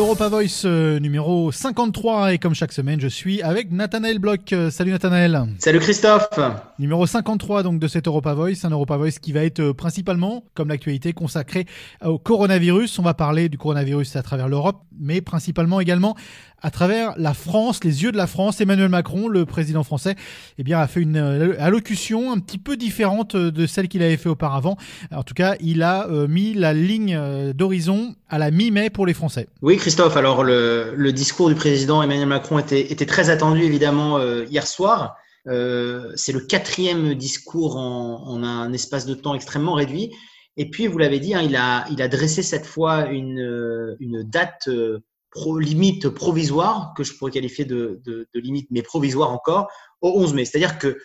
Europa Voice euh, numéro 53 et comme chaque semaine je suis avec Nathanaël Bloch. Euh, salut Nathanaël. Salut Christophe. Numéro 53 donc de cet Europa Voice, un Europa Voice qui va être euh, principalement, comme l'actualité, consacré au coronavirus. On va parler du coronavirus à travers l'Europe, mais principalement également à travers la France, les yeux de la France. Emmanuel Macron, le président français, eh bien, a fait une euh, allocution un petit peu différente euh, de celle qu'il avait fait auparavant. En tout cas, il a euh, mis la ligne d'horizon à la mi-mai pour les Français. Oui, Christophe. Alors, le, discours du président Emmanuel Macron était, très attendu, évidemment, hier soir. C'est le quatrième discours en, un espace de temps extrêmement réduit. Et puis, vous l'avez dit, hein, il, a, dressé cette fois une date limite provisoire, que je pourrais qualifier de, de, limite, mais provisoire encore, au 11 mai. C'est-à-dire que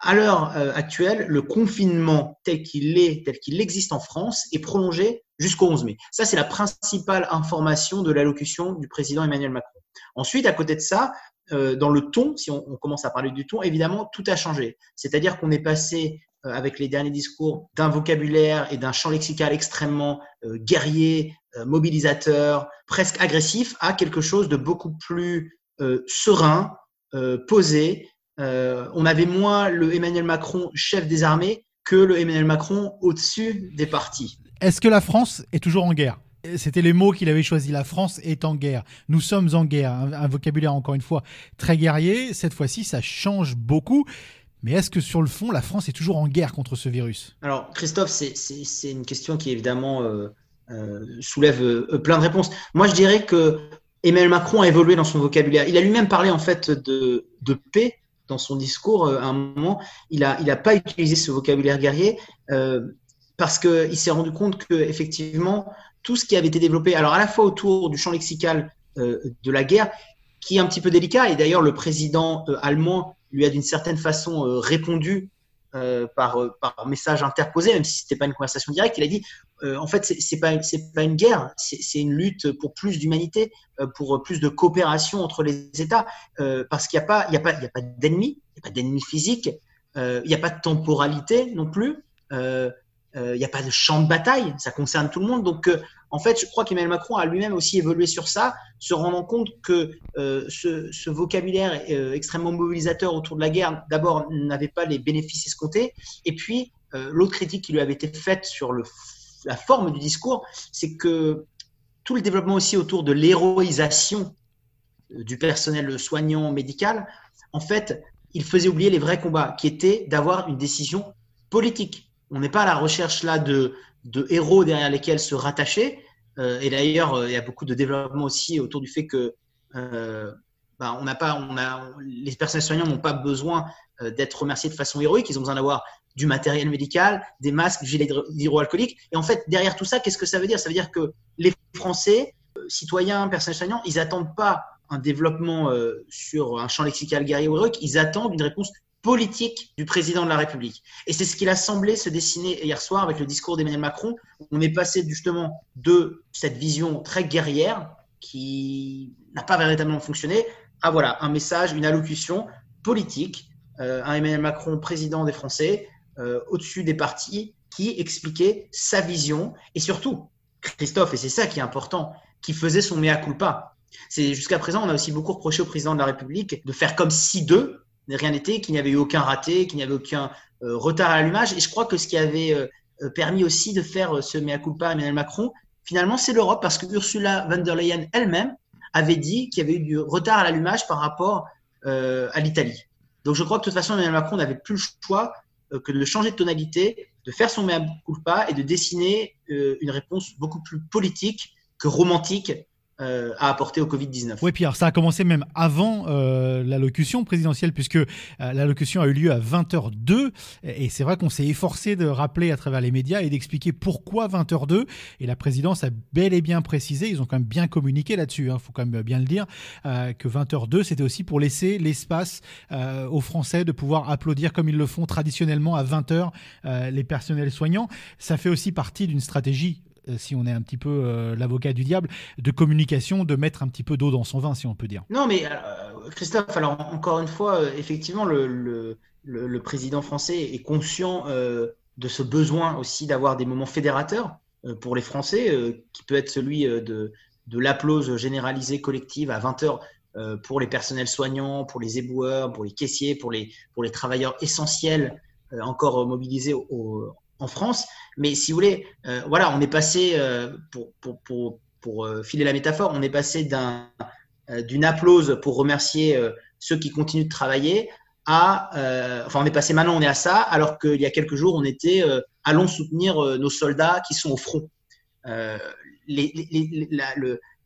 à l'heure euh, actuelle, le confinement tel qu'il est, tel qu'il existe en France, est prolongé jusqu'au 11 mai. Ça, c'est la principale information de l'allocution du président Emmanuel Macron. Ensuite, à côté de ça, euh, dans le ton, si on, commence à parler du ton, évidemment, tout a changé. C'est-à-dire qu'on est passé avec les derniers discours d'un vocabulaire et d'un champ lexical extrêmement euh, guerrier, euh, mobilisateur, presque agressif, à quelque chose de beaucoup plus serein, posé. on avait moins le Emmanuel Macron chef des armées que le Emmanuel Macron au-dessus des partis. Est-ce que la France est toujours en guerre? C'était les mots qu'il avait choisis. La France est en guerre. Nous sommes en guerre. un, vocabulaire, encore une fois, très guerrier. Cette fois-ci, ça change beaucoup. Mais est-ce que sur le fond, la France est toujours en guerre contre ce virus? Alors, Christophe, c'est une question qui évidemment euh, euh, soulève euh, plein de réponses. Moi, je dirais que Emmanuel Macron a évolué dans son vocabulaire. Il a lui-même parlé en fait de, paix dans son discours à un moment. Il n'a il pas utilisé ce vocabulaire guerrier parce qu'il s'est rendu compte que effectivement tout ce qui avait été développé, alors à la fois autour du champ lexical de la guerre, qui est un petit peu délicat, et d'ailleurs le président allemand lui a d'une certaine façon euh, répondu euh, par, euh, par message interposé, même si c'était pas une conversation directe. Il a dit en fait c'est pas c'est pas une guerre, c'est une lutte pour plus d'humanité, pour plus de coopération entre les États, parce qu'il n'y a pas il pas pas d'ennemis, il n'y a pas d'ennemis physiques, il n'y a pas de temporalité non plus. Il n'y a pas de champ de bataille, ça concerne tout le monde. Donc, en fait, je crois qu'Emmanuel Macron a lui-même aussi évolué sur ça, se rendant compte que euh, ce, vocabulaire euh, extrêmement mobilisateur autour de la guerre, d'abord, n'avait pas les bénéfices escomptés. Et puis, euh, l'autre critique qui lui avait été faite sur la forme du discours, c'est que tout le développement aussi autour de l'héroïsation du personnel soignant médical, en fait, il faisait oublier les vrais combats, qui étaient d'avoir une décision politique. On n'est pas à la recherche là de, héros derrière lesquels se rattacher. Euh, et d'ailleurs, euh, il y a beaucoup de développement aussi autour du fait que euh, bah, les personnels soignants n'ont pas besoin d'être remerciés de façon héroïque. Ils ont besoin d'avoir du matériel médical, des masques, du gilet hydroalcoolique. Et en fait, derrière tout ça, qu'est-ce que ça veut dire? Ça veut dire que les Français, citoyens, personnels soignants, ils n'attendent pas un développement sur un champ lexical guerrier ou héroïque, ils attendent une réponse politique du président de la République. Et c'est ce qu'il a semblé se dessiner hier soir avec le discours d'Emmanuel Macron. On est passé justement de cette vision très guerrière qui n'a pas véritablement fonctionné à voilà un message, une allocution politique, euh, un Emmanuel Macron président des Français euh, au-dessus des partis qui expliquait sa vision et surtout Christophe et c'est ça qui est important, qui faisait son mea culpa. C'est jusqu'à présent on a aussi beaucoup reproché au président de la République de faire comme si d'eux rien n'était, qu'il n'y avait eu aucun raté, qu'il n'y avait aucun euh, retard à l'allumage. Et je crois que ce qui avait euh, euh, permis aussi de faire ce mea culpa à Emmanuel Macron, finalement, c'est l'Europe, parce que Ursula von der Leyen elle-même avait dit qu'il y avait eu du retard à l'allumage par rapport à l'Italie. Donc je crois que de toute façon, Emmanuel Macron n'avait plus le choix que de changer de tonalité, de faire son mea culpa et de dessiner une réponse beaucoup plus politique que romantique euh, à apporter au Covid-19. Oui, Pierre, ça a commencé même avant euh, l'allocution présidentielle, puisque euh, l'allocution a eu lieu à 20h02. Et c'est vrai qu'on s'est efforcé de rappeler à travers les médias et d'expliquer pourquoi 20h02. Et la présidence a bel et bien précisé, ils ont quand même bien communiqué là-dessus, il hein, faut quand même bien le dire, que 20h02, c'était aussi pour laisser l'espace aux Français de pouvoir applaudir comme ils le font traditionnellement à 20h les personnels soignants. Ça fait aussi partie d'une stratégie euh, si on est un petit peu euh, l'avocat du diable, de communication, de mettre un petit peu d'eau dans son vin, si on peut dire. Non, mais euh, Christophe, alors encore une fois, effectivement, le, président français est conscient de ce besoin aussi d'avoir des moments fédérateurs pour les Français, qui peut être celui de, l'applause généralisée collective à 20 heures euh, pour les personnels soignants, pour les éboueurs, pour les caissiers, pour les, travailleurs essentiels euh, encore mobilisés en France. Mais si vous voulez, euh, voilà, on est passé, pour, pour, pour, pour filer la métaphore, on est passé d'un, d'une applause pour remercier ceux qui continuent de travailler à, enfin, on est passé maintenant, on est à ça, alors qu'il y a quelques jours, on était, allons soutenir nos soldats qui sont au front.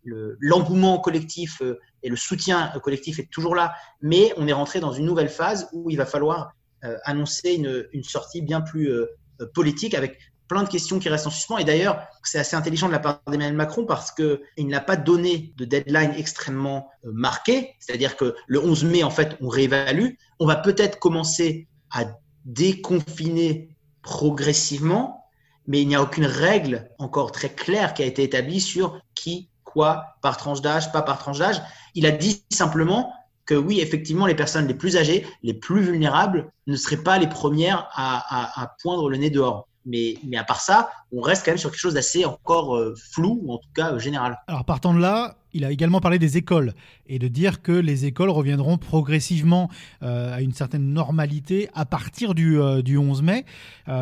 L'engouement collectif euh, et le soutien collectif est toujours là, mais on est rentré dans une nouvelle phase où il va falloir euh, annoncer une, une, sortie bien plus euh, politique avec plein de questions qui restent en suspens. Et d'ailleurs, c'est assez intelligent de la part d'Emmanuel Macron parce qu'il n'a pas donné de deadline extrêmement marqué, c'est-à-dire que le 11 mai, en fait, on réévalue. On va peut-être commencer à déconfiner progressivement, mais il n'y a aucune règle encore très claire qui a été établie sur qui quoi par tranche d'âge, pas par tranche d'âge. Il a dit simplement que oui, effectivement, les personnes les plus âgées, les plus vulnérables, ne seraient pas les premières à, à poindre le nez dehors. Mais, à part ça, on reste quand même sur quelque chose d'assez encore euh, flou, ou en tout cas euh, général. Alors partant de là, il a également parlé des écoles et de dire que les écoles reviendront progressivement euh, à une certaine normalité à partir du, du 11 mai.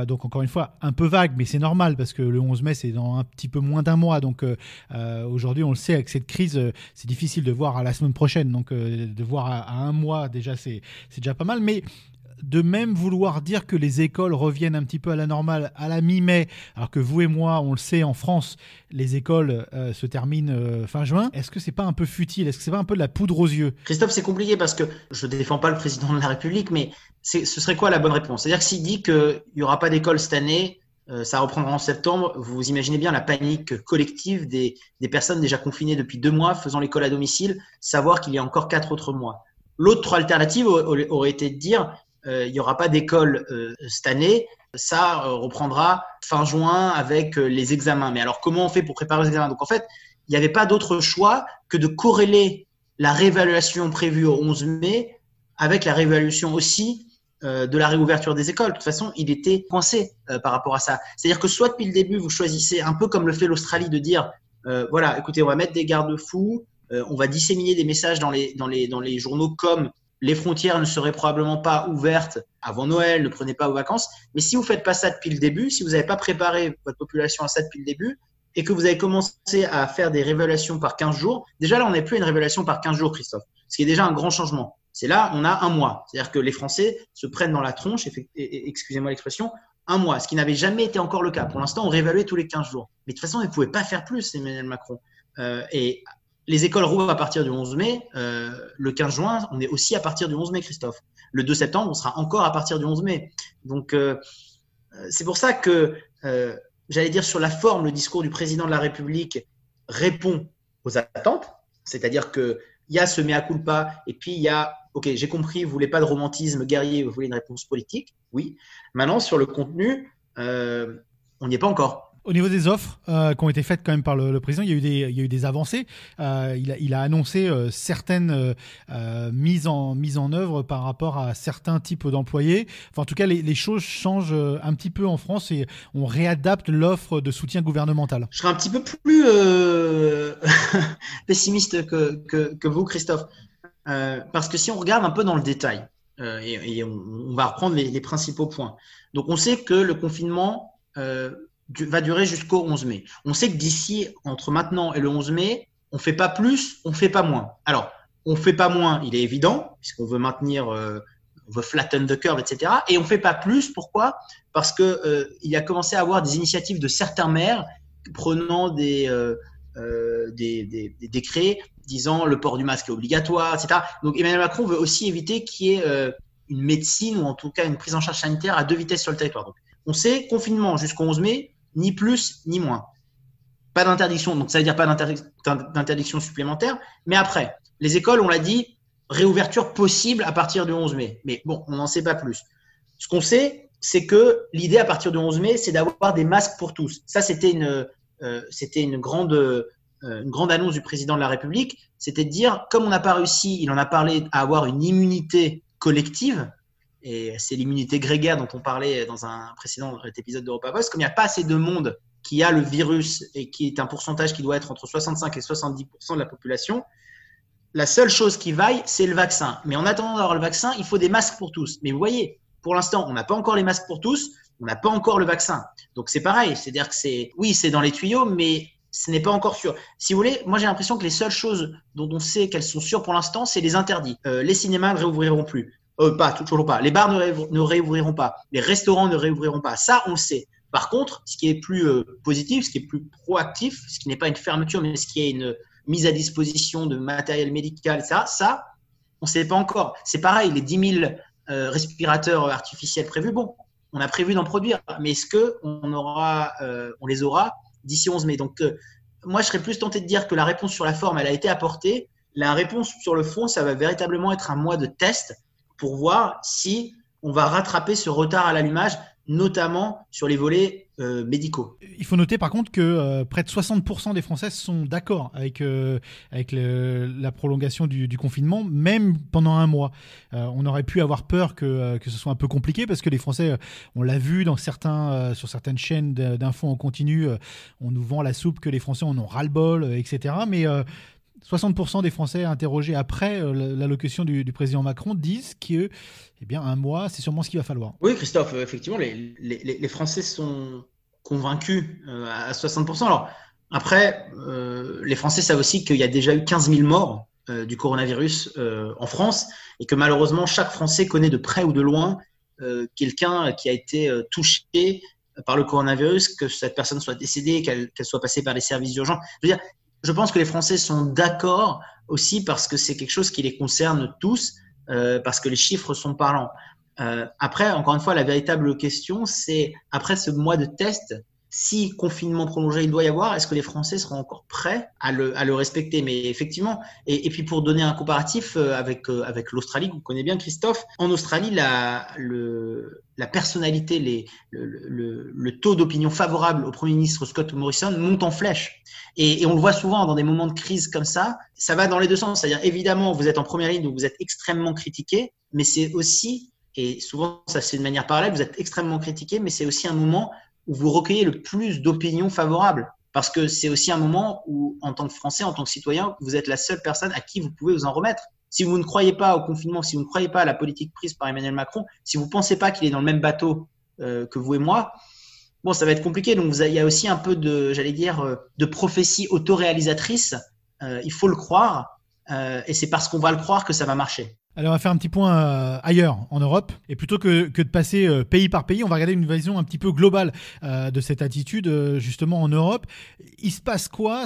donc encore une fois, un peu vague, mais c'est normal parce que le 11 mai, c'est dans un petit peu moins d'un mois. Donc aujourd'hui, on le sait, avec cette crise, c'est difficile de voir à la semaine prochaine. Donc de voir à, à un mois, déjà, c'est déjà pas mal. Mais de même vouloir dire que les écoles reviennent un petit peu à la normale à la mi-mai, alors que vous et moi, on le sait, en France, les écoles euh, se terminent euh, fin juin. Est-ce que c'est pas un peu futile? Est-ce que c'est pas un peu de la poudre aux yeux? Christophe, c'est compliqué parce que je ne défends pas le président de la République, mais ce serait quoi la bonne réponse? C'est-à-dire que s'il dit qu'il n'y aura pas d'école cette année, euh, ça reprendra en septembre. Vous imaginez bien la panique collective des, des personnes déjà confinées depuis deux mois, faisant l'école à domicile, savoir qu'il y a encore quatre autres mois. L'autre alternative aurait été de dire il n'y aura pas d'école euh, cette année. Ça euh, reprendra fin juin avec les examens. Mais alors, comment on fait pour préparer les examens? Donc, en fait, il n'y avait pas d'autre choix que de corréler la réévaluation prévue au 11 mai avec la réévaluation aussi de la réouverture des écoles. De toute façon, il était coincé par rapport à ça. C'est-à-dire que soit depuis le début, vous choisissez, un peu comme le fait l'Australie, de dire, voilà, écoutez, on va mettre des garde-fous, on va disséminer des messages dans les, dans les, dans les journaux comme les frontières ne seraient probablement pas ouvertes avant Noël, ne prenez pas vos vacances. Mais si vous faites pas ça depuis le début, si vous n'avez pas préparé votre population à ça depuis le début, et que vous avez commencé à faire des révélations par 15 jours, déjà là, on n'est plus à une révélation par 15 jours, Christophe, ce qui est déjà un grand changement. C'est là, on a un mois. C'est-à-dire que les Français se prennent dans la tronche, excusez-moi l'expression, un mois, ce qui n'avait jamais été encore le cas. Pour l'instant, on réévaluait tous les 15 jours. Mais de toute façon, ils ne pouvaient pas faire plus, Emmanuel Macron. Euh, et les écoles rouvrent à partir du 11 mai. Euh, le 15 juin, on est aussi à partir du 11 mai, Christophe. Le 2 septembre, on sera encore à partir du 11 mai. Donc, euh, euh, c'est pour ça que, j'allais dire, sur la forme, le discours du président de la République répond aux attentes. C'est-à-dire qu'il y a ce mea culpa et puis il y a, OK, j'ai compris, vous voulez pas de romantisme guerrier, vous voulez une réponse politique. Oui. Maintenant, sur le contenu, on n'y est pas encore. Au niveau des offres euh, qui ont été faites quand même par le, président, il y a eu des, avancées. Euh, il, a, annoncé euh, certaines mises, en, mises en œuvre par rapport à certains types d'employés. Enfin, en tout cas, les, choses changent un petit peu en France et on réadapte l'offre de soutien gouvernemental. Je serais un petit peu plus pessimiste que, vous, Christophe. parce que si on regarde un peu dans le détail, et, on, va reprendre les, principaux points. Donc, on sait que le confinement va durer jusqu'au 11 mai. On sait que d'ici, entre maintenant et le 11 mai, on fait pas plus, on fait pas moins. Alors, on fait pas moins, il est évident, puisqu'on veut maintenir, euh, on veut flatten the curve, etc. Et on fait pas plus, pourquoi? Parce que euh, a commencé à avoir des initiatives de certains maires prenant des, euh, des, décrets disant le port du masque est obligatoire, etc. Donc Emmanuel Macron veut aussi éviter qu'il y ait une médecine ou en tout cas une prise en charge sanitaire à deux vitesses sur le territoire. Donc, on sait confinement jusqu'au 11 mai, ni plus ni moins. Pas d'interdiction, donc ça veut dire pas d'interdiction supplémentaire. Mais après, les écoles, on l'a dit, réouverture possible à partir du 11 mai. Mais bon, on n'en sait pas plus. Ce qu'on sait, c'est que l'idée à partir du 11 mai, c'est d'avoir des masques pour tous. Ça, c'était une, euh, grande, euh, grande annonce du président de la République. C'était de dire, comme on n'a pas réussi, il en a parlé à avoir une immunité collective, et c'est l'immunité grégaire dont on parlait dans un précédent épisode d'Europa Post. Comme il n'y a pas assez de monde qui a le virus et qui est un pourcentage qui doit être entre 65 et 70% de la population, la seule chose qui vaille, c'est le vaccin. Mais en attendant d'avoir le vaccin, il faut des masques pour tous. Mais vous voyez, pour l'instant, on n'a pas encore les masques pour tous, on n'a pas encore le vaccin. Donc c'est pareil, c'est-à-dire que c'est, oui, c'est dans les tuyaux, mais ce n'est pas encore sûr. Si vous voulez, moi j'ai l'impression que les seules choses dont on sait qu'elles sont sûres pour l'instant, c'est les interdits. Euh, les cinémas ne réouvriront plus. Euh, pas, toujours pas. Les bars ne, réouvriront pas. Les restaurants ne réouvriront pas. Ça, on le sait. Par contre, ce qui est plus euh, positif, ce qui est plus proactif, ce qui n'est pas une fermeture, mais ce qui est une mise à disposition de matériel médical, etc., ça, on ne sait pas encore. C'est pareil, les 10 000 euh, respirateurs artificiels prévus, bon, on a prévu d'en produire, mais est-ce que on aura, on les aura d'ici 11 mai? Donc, moi, je serais plus tenté de dire que la réponse sur la forme, elle a été apportée. La réponse sur le fond, ça va véritablement être un mois de test pour voir si on va rattraper ce retard à l'allumage, notamment sur les volets euh, médicaux. Il faut noter par contre que euh, près de 60% des Français sont d'accord avec, euh, avec la prolongation du, confinement, même pendant un mois. on aurait pu avoir peur que, que, ce soit un peu compliqué parce que les Français, on l'a vu dans certains, sur certaines chaînes d'infos en continu, on nous vend la soupe que les Français en ont ras-le-bol, etc. Mais 60% des Français interrogés après euh, l'allocution du, président Macron disent que eh bien, un mois, c'est sûrement ce qu'il va falloir. Oui, Christophe, euh, effectivement, les, Français sont convaincus euh, à 60%. Alors, après, les Français savent aussi qu'il y a déjà eu 15 000 morts du coronavirus en France et que malheureusement, chaque Français connaît de près ou de loin quelqu'un qui a été touché par le coronavirus, que cette personne soit décédée, qu'elle soit passée par les services d'urgence. Je veux dire, je pense que les Français sont d'accord aussi parce que c'est quelque chose qui les concerne tous, euh, parce que les chiffres sont parlants. Euh, après, encore une fois, la véritable question, c'est après ce mois de test, si confinement prolongé il doit y avoir, est-ce que les Français seront encore prêts à le, respecter? Mais effectivement, et, puis pour donner un comparatif euh, avec, euh, avec l'Australie, que vous connaissez bien Christophe, en Australie, la, personnalité, le, taux d'opinion favorable au Premier ministre Scott Morrison monte en flèche. Et, et, on le voit souvent dans des moments de crise comme ça, ça va dans les deux sens. C'est-à-dire, évidemment, vous êtes en première ligne, donc vous êtes extrêmement critiqué, mais c'est aussi, et souvent ça c'est de manière parallèle, vous êtes extrêmement critiqué, mais c'est aussi un moment où vous recueillez le plus d'opinions favorables. Parce que c'est aussi un moment où, en tant que Français, en tant que citoyen, vous êtes la seule personne à qui vous pouvez vous en remettre. Si vous ne croyez pas au confinement, si vous ne croyez pas à la politique prise par Emmanuel Macron, si vous ne pensez pas qu'il est dans le même bateau euh, que vous et moi, bon, ça va être compliqué. Donc, il y a aussi un peu de, j'allais dire, euh, de prophétie autoréalisatrice. Euh, il faut le croire. Et c'est parce qu'on va le croire que ça va marcher. Alors on va faire un petit point euh, ailleurs en Europe et plutôt que, de passer euh, pays par pays, on va regarder une vision un petit peu globale euh, de cette attitude justement en Europe. Il se passe quoi?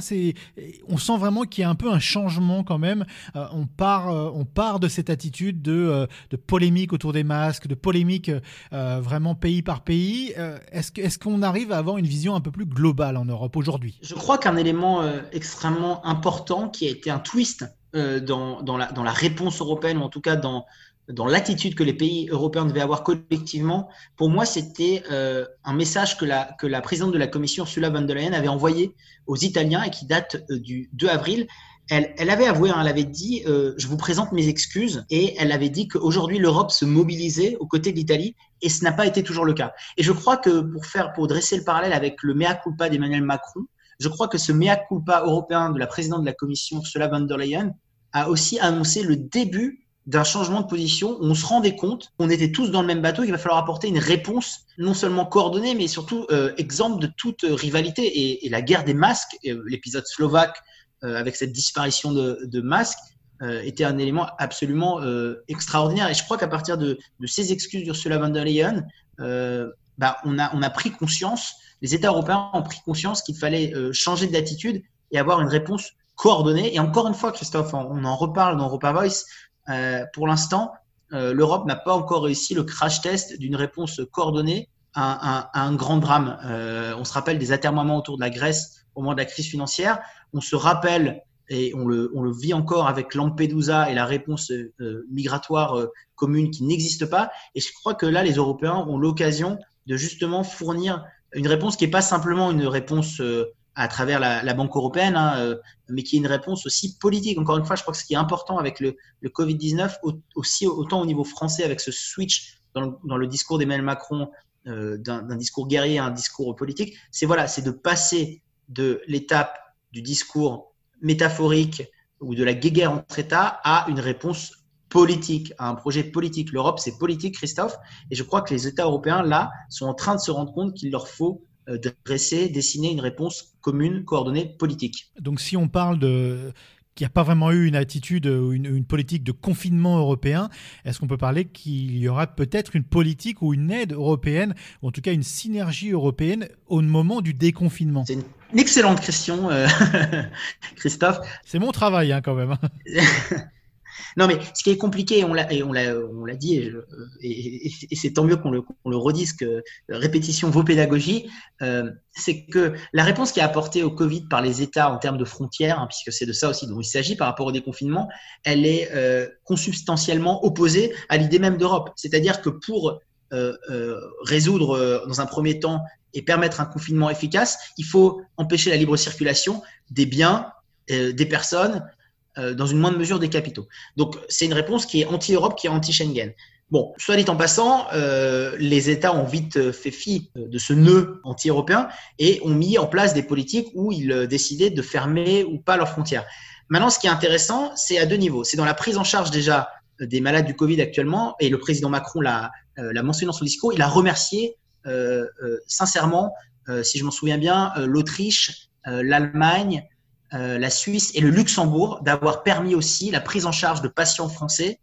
On sent vraiment qu'il y a un peu un changement quand même. on part on part de cette attitude de, polémique autour des masques, de polémique vraiment pays par pays. est-ce qu'on arrive à avoir une vision un peu plus globale en Europe aujourd'hui? Je crois qu'un élément extrêmement important qui a été un twist dans, dans, la, réponse européenne, ou en tout cas dans, l'attitude que les pays européens devaient avoir collectivement, pour moi, c'était euh, un message que la, présidente de la Commission, Ursula von der Leyen, avait envoyé aux Italiens et qui date euh, du 2 avril. Elle, avait avoué, hein, elle avait dit euh, Je vous présente mes excuses. Et elle avait dit qu'aujourd'hui, l'Europe se mobilisait aux côtés de l'Italie. Et ce n'a pas été toujours le cas. Et je crois que pour, faire, pour dresser le parallèle avec le mea culpa d'Emmanuel Macron, je crois que ce mea culpa européen de la présidente de la Commission, Ursula von der Leyen, a aussi annoncé le début d'un changement de position où on se rendait compte qu'on était tous dans le même bateau, qu'il va falloir apporter une réponse non seulement coordonnée, mais surtout euh, exemple de toute rivalité. Et, et, la guerre des masques, euh, l'épisode slovaque euh, avec cette disparition de, de masques, euh, était un élément absolument euh, extraordinaire. Et je crois qu'à partir de, de, ces excuses d'Ursula von der Leyen, bah, on, a, on a pris conscience, les États européens ont pris conscience qu'il fallait changer d'attitude et avoir une réponse coordonnée. Et encore une fois, Christophe, on en reparle dans Europa Voice. Euh, pour l'instant, euh, l'Europe n'a pas encore réussi le crash test d'une réponse coordonnée à, un grand drame. Euh, on se rappelle des atermoiements autour de la Grèce au moment de la crise financière. On se rappelle et on le, on le vit encore avec Lampedusa et la réponse migratoire commune qui n'existe pas. Et je crois que là, les Européens ont l'occasion de justement fournir une réponse qui n'est pas simplement une réponse à travers la, Banque européenne, hein, euh, mais qui est une réponse aussi politique. Encore une fois, je crois que ce qui est important avec le, le Covid-19, aussi autant au niveau français avec ce switch dans le, discours d'Emmanuel Macron d'un discours guerrier à un discours politique. C'est voilà, c'est de passer de l'étape du discours métaphorique ou de la guerre entre États à une réponse politique, à un projet politique. L'Europe, c'est politique, Christophe, et je crois que les États européens, là, sont en train de se rendre compte qu'il leur faut euh, dresser, dessiner une réponse commune, coordonnée, politique. Donc si on parle de qu'il n'y a pas vraiment eu une attitude ou une, politique de confinement européen, est-ce qu'on peut parler qu'il y aura peut-être une politique ou une aide européenne, ou en tout cas une synergie européenne au moment du déconfinement? C'est une excellente question, euh, Christophe. C'est mon travail hein, quand même. Non, mais ce qui est compliqué, on l'a, on l'a, on l'a dit, et, c'est tant mieux qu'on le, redise que répétition vaut pédagogie, euh, c'est que la réponse qui est apportée au Covid par les États en termes de frontières, hein, puisque c'est de ça aussi dont il s'agit par rapport au déconfinement, elle est euh, consubstantiellement opposée à l'idée même d'Europe. C'est-à-dire que pour euh, résoudre dans un premier temps et permettre un confinement efficace, il faut empêcher la libre circulation des biens, des personnes, euh, dans une moindre mesure des capitaux. Donc c'est une réponse qui est anti-Europe, qui est anti-Schengen. Bon, soit dit en passant, euh, les États ont vite euh, fait fi de ce nœud anti-européen et ont mis en place des politiques où ils décidaient de fermer ou pas leurs frontières. Maintenant, ce qui est intéressant, c'est à deux niveaux. C'est dans la prise en charge déjà des malades du Covid actuellement, et le président Macron l'a mentionné dans son discours, il a remercié sincèrement, si je m'en souviens bien, l'Autriche, l'Allemagne, euh, la Suisse et le Luxembourg d'avoir permis aussi la prise en charge de patients français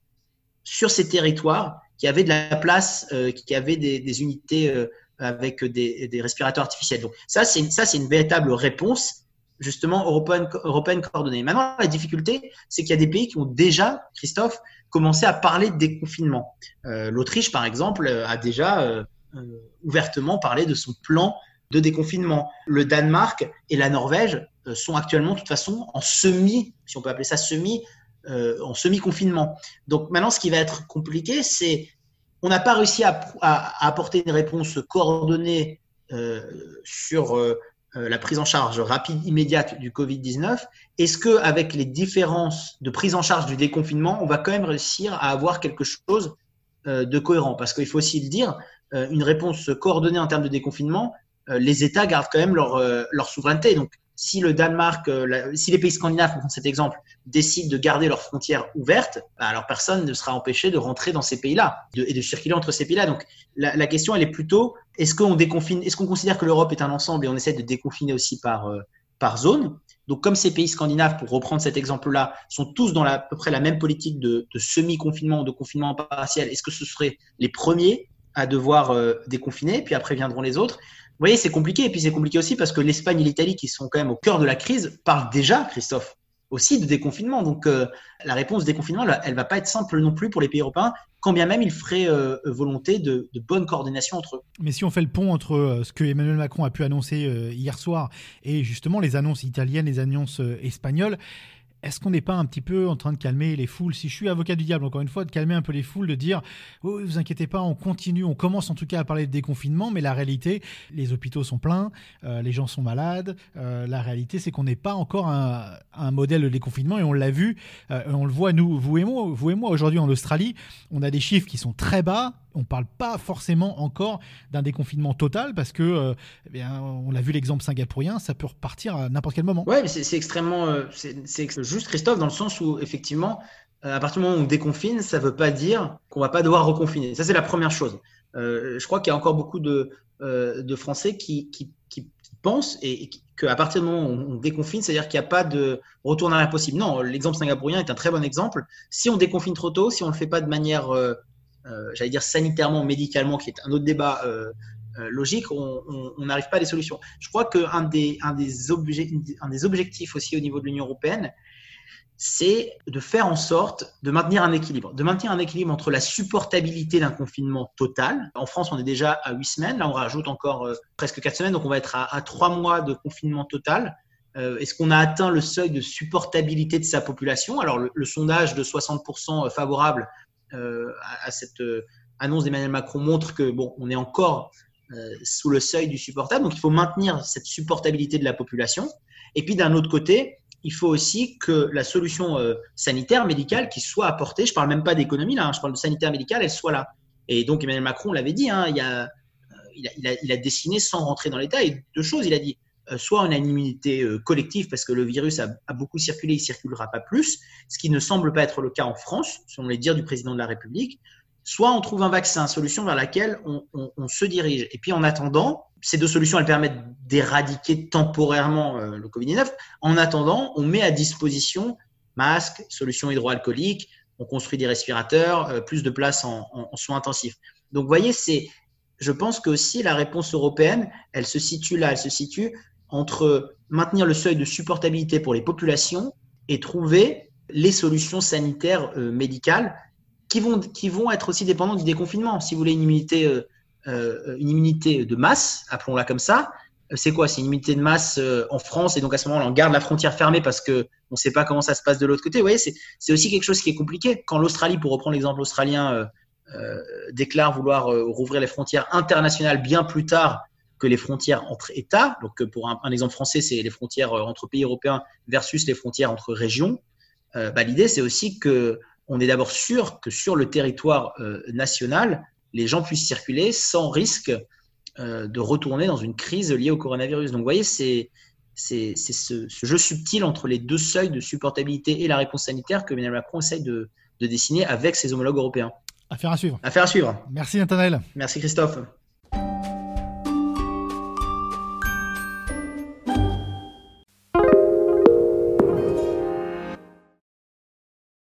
sur ces territoires qui avaient de la place, euh, qui avaient des, unités euh, avec des, respirateurs artificiels. Donc ça, c'est ça, c'est une véritable réponse justement européenne, européenne coordonnée. Maintenant, la difficulté, c'est qu'il y a des pays qui ont déjà, Christophe, commencé à parler de déconfinement. L'Autriche, par exemple, a déjà ouvertement parlé de son plan de déconfinement. Le Danemark et la Norvège euh, sont actuellement de toute façon en semi, si on peut appeler ça semi, euh, en semi-confinement. Donc maintenant, ce qui va être compliqué, c'est on n'a pas réussi à, apporter une réponse coordonnée euh, sur la prise en charge rapide, immédiate du Covid-19. Est-ce que avec les différences de prise en charge du déconfinement, on va quand même réussir à avoir quelque chose de cohérent? Parce qu'il faut aussi le dire, une réponse coordonnée en termes de déconfinement, les États gardent quand même leur, leur souveraineté. Donc si le Danemark, euh, si les pays scandinaves, pour cet exemple, décident de garder leurs frontières ouvertes, bah, alors personne ne sera empêché de rentrer dans ces pays-là et de circuler entre ces pays-là. Donc la, question, elle est plutôt est-ce qu'on déconfine, est-ce qu'on considère que l'Europe est un ensemble et on essaie de déconfiner aussi par euh, zone? Donc, comme ces pays scandinaves, pour reprendre cet exemple-là, sont tous dans à peu près la même politique de, semi-confinement ou de confinement partiel, est-ce que ce seraient les premiers à devoir euh, déconfiner, puis après viendront les autres voyez, c'est compliqué. Et puis c'est compliqué aussi parce que l'Espagne et l'Italie, qui sont quand même au cœur de la crise, parlent déjà, Christophe, aussi de déconfinement. Donc euh, la réponse déconfinement, elle, ne va pas être simple non plus pour les pays européens, quand bien même il ferait euh, volonté de, bonne coordination entre eux. Mais si on fait le pont entre euh, ce que Emmanuel Macron a pu annoncer hier soir et justement les annonces italiennes, les annonces espagnoles, est-ce qu'on n'est pas un petit peu en train de calmer les foules? Si je suis avocat du diable, encore une fois, de calmer un peu les foules, de dire oh, vous inquiétez pas, on continue, on commence en tout cas à parler de déconfinement, mais la réalité, les hôpitaux sont pleins, euh, les gens sont malades. Euh, la réalité, c'est qu'on n'est pas encore un, un, modèle de déconfinement et on l'a vu, euh, on le voit nous, vous et moi, vous et moi aujourd'hui en Australie, on a des chiffres qui sont très bas on ne parle pas forcément encore d'un déconfinement total parce que, eh on a vu l'exemple singapourien, ça peut repartir à n'importe quel moment. Oui, mais c'est extrêmement. C'est juste, Christophe, dans le sens où, effectivement, euh, à partir du moment où on déconfine, ça ne veut pas dire qu'on ne va pas devoir reconfiner. Ça, c'est la première chose. je crois qu'il y a encore beaucoup de, de Français qui, pensent et, qu'à partir du moment où on déconfine, c'est-à-dire qu'il n'y a pas de retour en arrière possible. Non, l'exemple singapourien est un très bon exemple. Si on déconfine trop tôt, si on ne le fait pas de manière euh, j'allais dire sanitairement, médicalement, qui est un autre débat euh, euh, logique, on n'arrive pas à des solutions. Je crois qu'un des, un des, un des objectifs aussi au niveau de l'Union européenne, c'est de faire en sorte de maintenir un équilibre, de maintenir un équilibre entre la supportabilité d'un confinement total. En France, on est déjà à huit semaines, là on rajoute encore presque quatre semaines, donc on va être à trois mois de confinement total. Est-ce qu'on a atteint le seuil de supportabilité de sa population? Alors le, le, sondage de 60% favorable euh, à, cette euh, annonce d'Emmanuel Macron montre que bon, on est encore euh, sous le seuil du supportable. Donc il faut maintenir cette supportabilité de la population. Et puis d'un autre côté, il faut aussi que la solution sanitaire, médicale qui soit apportée, je parle même pas d'économie là, hein, je parle de sanitaire médicale, elle soit là. Et donc Emmanuel Macron l'avait dit, hein, a, il, a, dessiné sans rentrer dans les détails deux choses. Il a dit soit on a une immunité collective parce que le virus a, beaucoup circulé, il circulera pas plus, ce qui ne semble pas être le cas en France, selon les dires du président de la République. Soit on trouve un vaccin, solution vers laquelle on se dirige. Et puis en attendant, ces deux solutions, elles permettent d'éradiquer temporairement le Covid-19. En attendant, on met à disposition masques, solutions hydroalcooliques, on construit des respirateurs, euh, plus de place en, soins intensifs. Donc, vous voyez, c'est, je pense que aussi la réponse européenne, elle se situe là, elle se situe entre maintenir le seuil de supportabilité pour les populations et trouver les solutions sanitaires euh, médicales qui vont, qui vont être aussi dépendantes du déconfinement. Si vous voulez une immunité, euh, une immunité de masse, appelons-la comme ça, c'est quoi? C'est une immunité de masse euh, en France et donc à ce moment-là, on garde la frontière fermée parce que on ne sait pas comment ça se passe de l'autre côté. Vous voyez, c'est aussi quelque chose qui est compliqué. Quand l'Australie, pour reprendre l'exemple australien, euh, euh, déclare vouloir rouvrir les frontières internationales bien plus tard que les frontières entre États, donc pour un, exemple français, c'est les frontières entre pays européens versus les frontières entre régions. Bah, l'idée, c'est aussi que on est d'abord sûr que sur le territoire national, les gens puissent circuler sans risque euh, de retourner dans une crise liée au coronavirus. Donc, vous voyez, c'est c'est ce, jeu subtil entre les deux seuils de supportabilité et la réponse sanitaire que Emmanuel Macron essaye de, de dessiner avec ses homologues européens. Affaire à suivre. Affaire à suivre. Merci Nathanaël. Merci Christophe.